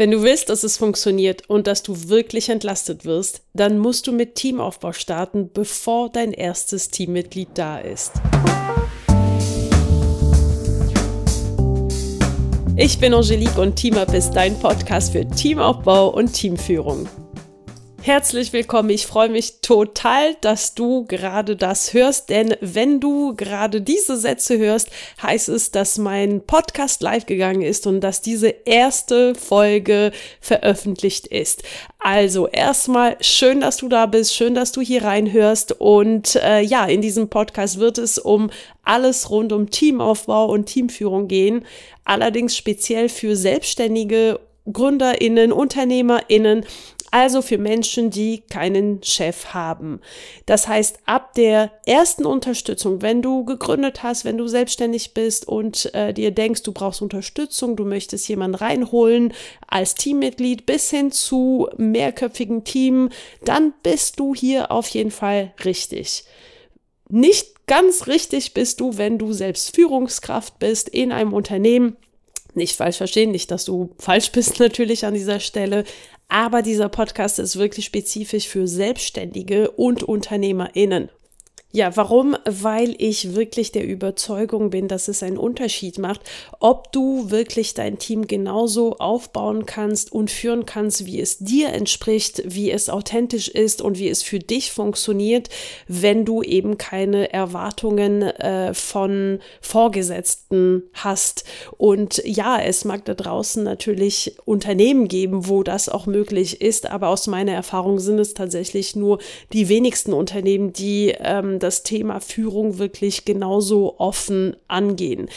Wenn du willst, dass es funktioniert und dass du wirklich entlastet wirst, dann musst du mit Teamaufbau starten, bevor dein erstes Teammitglied da ist. Ich bin Angelique und TeamUp ist dein Podcast für Teamaufbau und Teamführung. Herzlich willkommen. Ich freue mich total, dass du gerade das hörst, denn wenn du gerade diese Sätze hörst, heißt es, dass mein Podcast live gegangen ist und dass diese erste Folge veröffentlicht ist. Also erstmal schön, dass du da bist, schön, dass du hier reinhörst und äh, ja, in diesem Podcast wird es um alles rund um Teamaufbau und Teamführung gehen, allerdings speziell für Selbstständige GründerInnen, UnternehmerInnen, also für Menschen, die keinen Chef haben. Das heißt, ab der ersten Unterstützung, wenn du gegründet hast, wenn du selbstständig bist und äh, dir denkst, du brauchst Unterstützung, du möchtest jemanden reinholen als Teammitglied bis hin zu mehrköpfigen Team, dann bist du hier auf jeden Fall richtig. Nicht ganz richtig bist du, wenn du selbst Führungskraft bist in einem Unternehmen nicht falsch verstehen, nicht, dass du falsch bist natürlich an dieser Stelle, aber dieser Podcast ist wirklich spezifisch für Selbstständige und UnternehmerInnen. Ja, warum? Weil ich wirklich der Überzeugung bin, dass es einen Unterschied macht, ob du wirklich dein Team genauso aufbauen kannst und führen kannst, wie es dir entspricht, wie es authentisch ist und wie es für dich funktioniert, wenn du eben keine Erwartungen äh, von Vorgesetzten hast. Und ja, es mag da draußen natürlich Unternehmen geben, wo das auch möglich ist, aber aus meiner Erfahrung sind es tatsächlich nur die wenigsten Unternehmen, die ähm, das Thema Führung wirklich genauso offen angehen.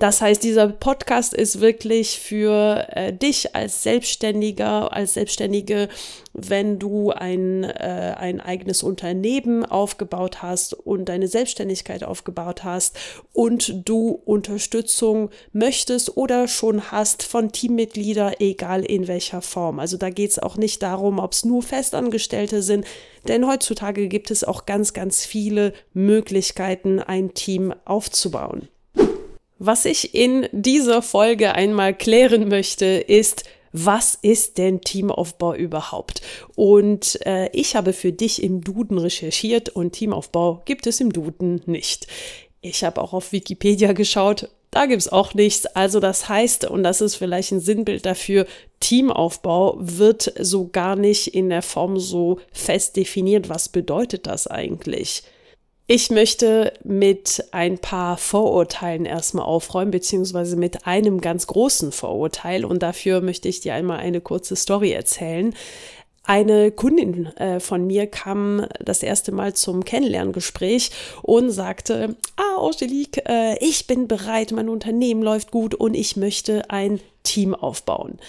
Das heißt, dieser Podcast ist wirklich für äh, dich als Selbstständiger, als Selbstständige, wenn du ein, äh, ein eigenes Unternehmen aufgebaut hast und deine Selbstständigkeit aufgebaut hast und du Unterstützung möchtest oder schon hast von Teammitgliedern, egal in welcher Form. Also da geht es auch nicht darum, ob es nur Festangestellte sind, denn heutzutage gibt es auch ganz, ganz viele Möglichkeiten, ein Team aufzubauen. Was ich in dieser Folge einmal klären möchte, ist, was ist denn Teamaufbau überhaupt? Und äh, ich habe für dich im Duden recherchiert und Teamaufbau gibt es im Duden nicht. Ich habe auch auf Wikipedia geschaut, da gibt es auch nichts. Also das heißt, und das ist vielleicht ein Sinnbild dafür, Teamaufbau wird so gar nicht in der Form so fest definiert. Was bedeutet das eigentlich? Ich möchte mit ein paar Vorurteilen erstmal aufräumen, beziehungsweise mit einem ganz großen Vorurteil. Und dafür möchte ich dir einmal eine kurze Story erzählen. Eine Kundin äh, von mir kam das erste Mal zum Kennenlerngespräch und sagte, ah, Angelique, äh, ich bin bereit, mein Unternehmen läuft gut und ich möchte ein Team aufbauen.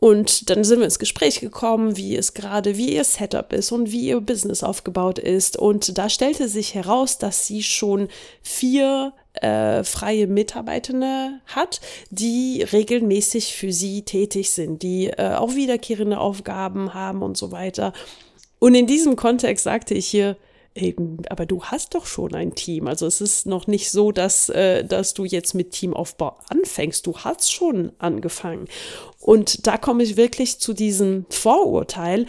Und dann sind wir ins Gespräch gekommen, wie es gerade, wie ihr Setup ist und wie ihr Business aufgebaut ist. Und da stellte sich heraus, dass sie schon vier äh, freie Mitarbeitende hat, die regelmäßig für sie tätig sind, die äh, auch wiederkehrende Aufgaben haben und so weiter. Und in diesem Kontext sagte ich hier, Eben, aber du hast doch schon ein Team. Also es ist noch nicht so, dass, äh, dass du jetzt mit Teamaufbau anfängst. Du hast schon angefangen. Und da komme ich wirklich zu diesem Vorurteil.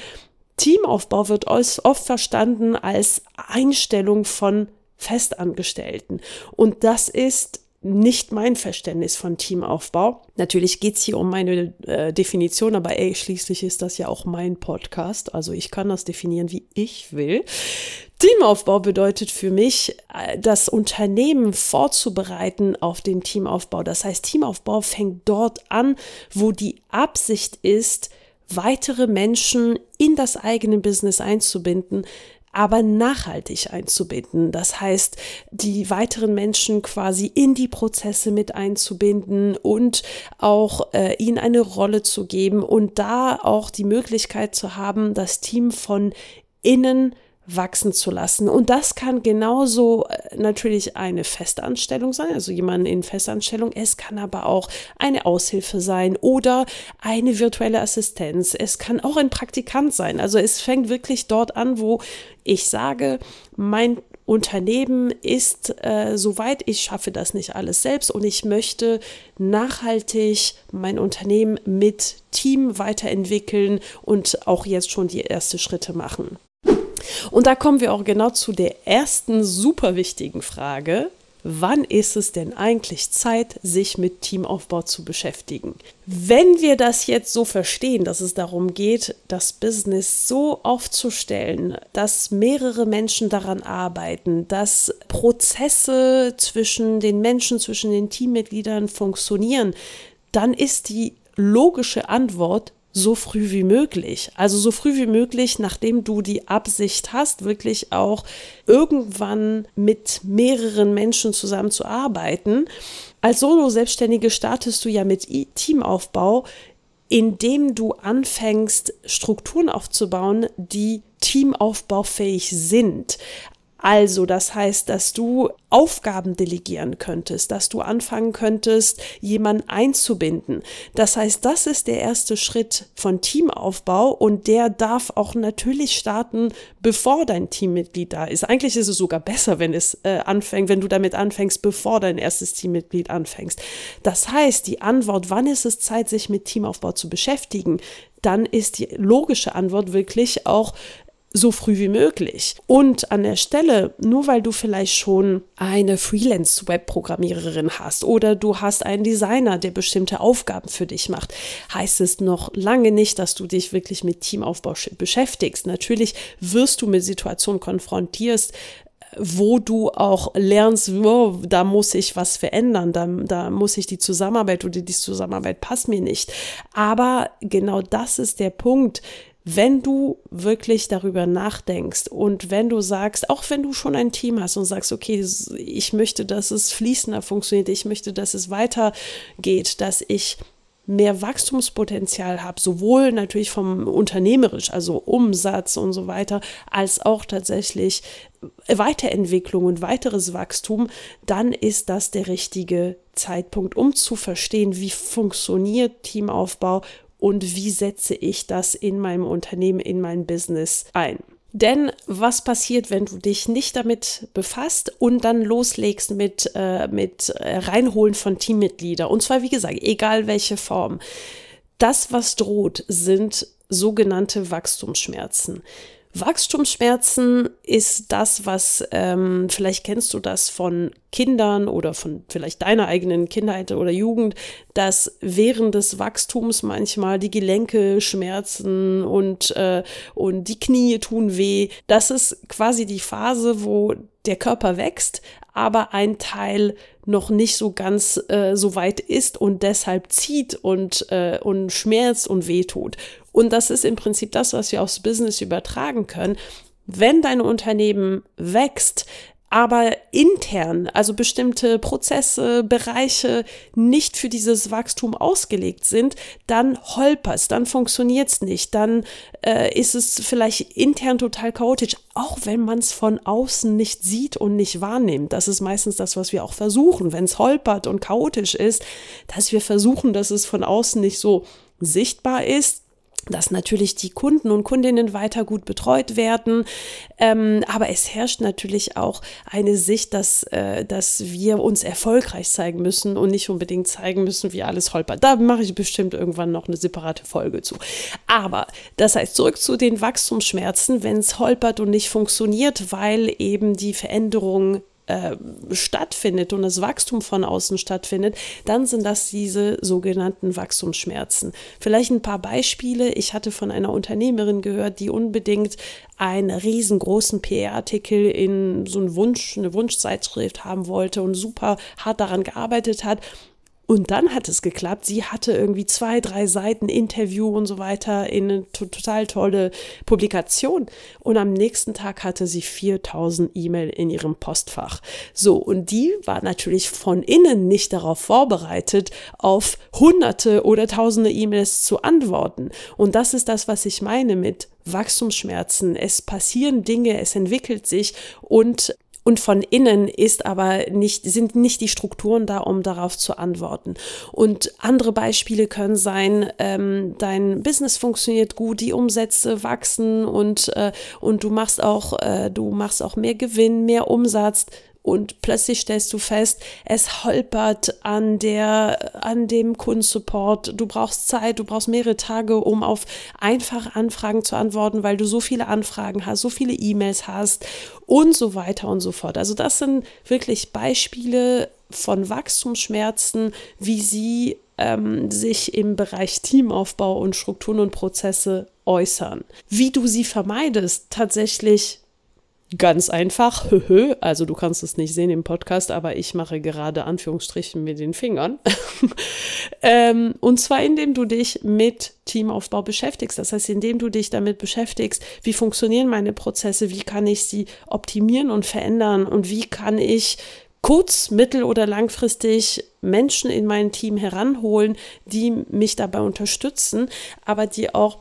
Teamaufbau wird oft verstanden als Einstellung von Festangestellten. Und das ist nicht mein Verständnis von Teamaufbau. Natürlich geht's hier um meine äh, Definition, aber ey, schließlich ist das ja auch mein Podcast. Also ich kann das definieren, wie ich will. Teamaufbau bedeutet für mich, äh, das Unternehmen vorzubereiten auf den Teamaufbau. Das heißt, Teamaufbau fängt dort an, wo die Absicht ist, weitere Menschen in das eigene Business einzubinden, aber nachhaltig einzubinden. Das heißt, die weiteren Menschen quasi in die Prozesse mit einzubinden und auch äh, ihnen eine Rolle zu geben und da auch die Möglichkeit zu haben, das Team von innen wachsen zu lassen. Und das kann genauso äh, natürlich eine Festanstellung sein, also jemanden in Festanstellung. Es kann aber auch eine Aushilfe sein oder eine virtuelle Assistenz. Es kann auch ein Praktikant sein. Also es fängt wirklich dort an, wo ich sage, mein Unternehmen ist, äh, soweit ich schaffe das nicht alles selbst und ich möchte nachhaltig mein Unternehmen mit Team weiterentwickeln und auch jetzt schon die ersten Schritte machen. Und da kommen wir auch genau zu der ersten super wichtigen Frage wann ist es denn eigentlich Zeit, sich mit Teamaufbau zu beschäftigen? Wenn wir das jetzt so verstehen, dass es darum geht, das Business so aufzustellen, dass mehrere Menschen daran arbeiten, dass Prozesse zwischen den Menschen, zwischen den Teammitgliedern funktionieren, dann ist die logische Antwort so früh wie möglich. Also so früh wie möglich, nachdem du die Absicht hast, wirklich auch irgendwann mit mehreren Menschen zusammenzuarbeiten. Als Solo-Selbstständige startest du ja mit Teamaufbau, indem du anfängst, Strukturen aufzubauen, die teamaufbaufähig sind. Also, das heißt, dass du Aufgaben delegieren könntest, dass du anfangen könntest, jemanden einzubinden. Das heißt, das ist der erste Schritt von Teamaufbau und der darf auch natürlich starten, bevor dein Teammitglied da ist. Eigentlich ist es sogar besser, wenn es äh, anfängt, wenn du damit anfängst, bevor dein erstes Teammitglied anfängst. Das heißt, die Antwort, wann ist es Zeit, sich mit Teamaufbau zu beschäftigen, dann ist die logische Antwort wirklich auch so früh wie möglich. Und an der Stelle, nur weil du vielleicht schon eine Freelance-Web-Programmiererin hast oder du hast einen Designer, der bestimmte Aufgaben für dich macht, heißt es noch lange nicht, dass du dich wirklich mit Teamaufbau beschäftigst. Natürlich wirst du mit Situationen konfrontierst, wo du auch lernst, oh, da muss ich was verändern, da, da muss ich die Zusammenarbeit oder die Zusammenarbeit passt mir nicht. Aber genau das ist der Punkt, wenn du wirklich darüber nachdenkst und wenn du sagst, auch wenn du schon ein Team hast und sagst, okay, ich möchte, dass es fließender funktioniert, ich möchte, dass es weitergeht, dass ich mehr Wachstumspotenzial habe, sowohl natürlich vom unternehmerisch, also Umsatz und so weiter, als auch tatsächlich Weiterentwicklung und weiteres Wachstum, dann ist das der richtige Zeitpunkt, um zu verstehen, wie funktioniert Teamaufbau und wie setze ich das in meinem Unternehmen, in mein Business ein. Denn was passiert, wenn du dich nicht damit befasst und dann loslegst mit, äh, mit äh, Reinholen von Teammitgliedern? Und zwar, wie gesagt, egal welche Form. Das, was droht, sind sogenannte Wachstumsschmerzen. Wachstumsschmerzen ist das, was ähm, vielleicht kennst du das von Kindern oder von vielleicht deiner eigenen Kindheit oder Jugend, dass während des Wachstums manchmal die Gelenke schmerzen und, äh, und die Knie tun weh. Das ist quasi die Phase, wo der Körper wächst, aber ein Teil noch nicht so ganz äh, so weit ist und deshalb zieht und, äh, und schmerzt und wehtut. Und das ist im Prinzip das, was wir aufs Business übertragen können. Wenn dein Unternehmen wächst, aber intern, also bestimmte Prozesse, Bereiche nicht für dieses Wachstum ausgelegt sind, dann holpert's, dann funktioniert's nicht, dann äh, ist es vielleicht intern total chaotisch, auch wenn man es von außen nicht sieht und nicht wahrnimmt. Das ist meistens das, was wir auch versuchen, wenn es holpert und chaotisch ist, dass wir versuchen, dass es von außen nicht so sichtbar ist dass natürlich die Kunden und Kundinnen weiter gut betreut werden. Ähm, aber es herrscht natürlich auch eine Sicht, dass, äh, dass wir uns erfolgreich zeigen müssen und nicht unbedingt zeigen müssen, wie alles holpert. Da mache ich bestimmt irgendwann noch eine separate Folge zu. Aber das heißt, zurück zu den Wachstumsschmerzen, wenn es holpert und nicht funktioniert, weil eben die Veränderung äh, stattfindet und das Wachstum von außen stattfindet, dann sind das diese sogenannten Wachstumsschmerzen. Vielleicht ein paar Beispiele. Ich hatte von einer Unternehmerin gehört, die unbedingt einen riesengroßen PR-Artikel in so einen Wunsch, eine Wunschzeitschrift haben wollte und super hart daran gearbeitet hat. Und dann hat es geklappt. Sie hatte irgendwie zwei, drei Seiten Interview und so weiter in eine total tolle Publikation. Und am nächsten Tag hatte sie 4000 E-Mail in ihrem Postfach. So, und die war natürlich von innen nicht darauf vorbereitet, auf hunderte oder tausende E-Mails zu antworten. Und das ist das, was ich meine mit Wachstumsschmerzen. Es passieren Dinge, es entwickelt sich und und von innen ist aber nicht, sind nicht die Strukturen da, um darauf zu antworten. Und andere Beispiele können sein, ähm, dein Business funktioniert gut, die Umsätze wachsen und, äh, und du machst auch, äh, du machst auch mehr Gewinn, mehr Umsatz und plötzlich stellst du fest, es holpert an der, an dem Kundensupport. Du brauchst Zeit, du brauchst mehrere Tage, um auf einfache Anfragen zu antworten, weil du so viele Anfragen hast, so viele E-Mails hast und so weiter und so fort. Also das sind wirklich Beispiele von Wachstumsschmerzen, wie sie ähm, sich im Bereich Teamaufbau und Strukturen und Prozesse äußern. Wie du sie vermeidest, tatsächlich Ganz einfach, also du kannst es nicht sehen im Podcast, aber ich mache gerade Anführungsstrichen mit den Fingern. ähm, und zwar indem du dich mit Teamaufbau beschäftigst. Das heißt, indem du dich damit beschäftigst, wie funktionieren meine Prozesse, wie kann ich sie optimieren und verändern und wie kann ich kurz-, mittel- oder langfristig Menschen in mein Team heranholen, die mich dabei unterstützen, aber die auch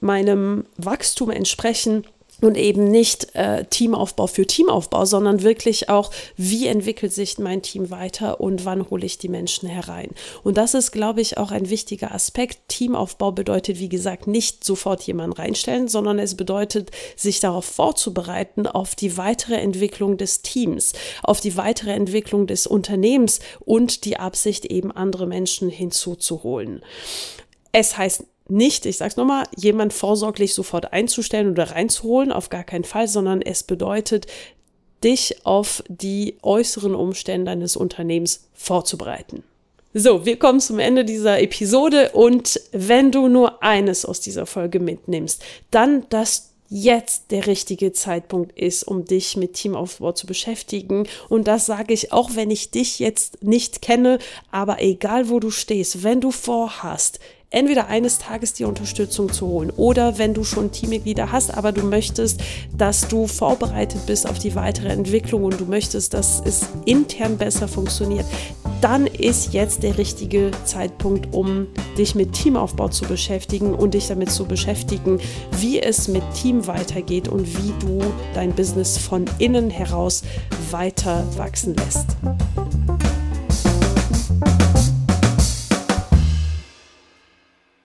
meinem Wachstum entsprechen und eben nicht äh, Teamaufbau für Teamaufbau, sondern wirklich auch, wie entwickelt sich mein Team weiter und wann hole ich die Menschen herein. Und das ist, glaube ich, auch ein wichtiger Aspekt. Teamaufbau bedeutet, wie gesagt, nicht sofort jemanden reinstellen, sondern es bedeutet, sich darauf vorzubereiten, auf die weitere Entwicklung des Teams, auf die weitere Entwicklung des Unternehmens und die Absicht, eben andere Menschen hinzuzuholen. Es heißt nicht, ich sag's nochmal, jemand vorsorglich sofort einzustellen oder reinzuholen, auf gar keinen Fall, sondern es bedeutet, dich auf die äußeren Umstände deines Unternehmens vorzubereiten. So, wir kommen zum Ende dieser Episode und wenn du nur eines aus dieser Folge mitnimmst, dann, dass jetzt der richtige Zeitpunkt ist, um dich mit Teamaufbau zu beschäftigen. Und das sage ich auch, wenn ich dich jetzt nicht kenne, aber egal wo du stehst, wenn du vorhast, entweder eines Tages die Unterstützung zu holen oder wenn du schon Teammitglieder hast, aber du möchtest, dass du vorbereitet bist auf die weitere Entwicklung und du möchtest, dass es intern besser funktioniert, dann ist jetzt der richtige Zeitpunkt, um dich mit Teamaufbau zu beschäftigen und dich damit zu beschäftigen, wie es mit Team weitergeht und wie du dein Business von innen heraus weiter wachsen lässt.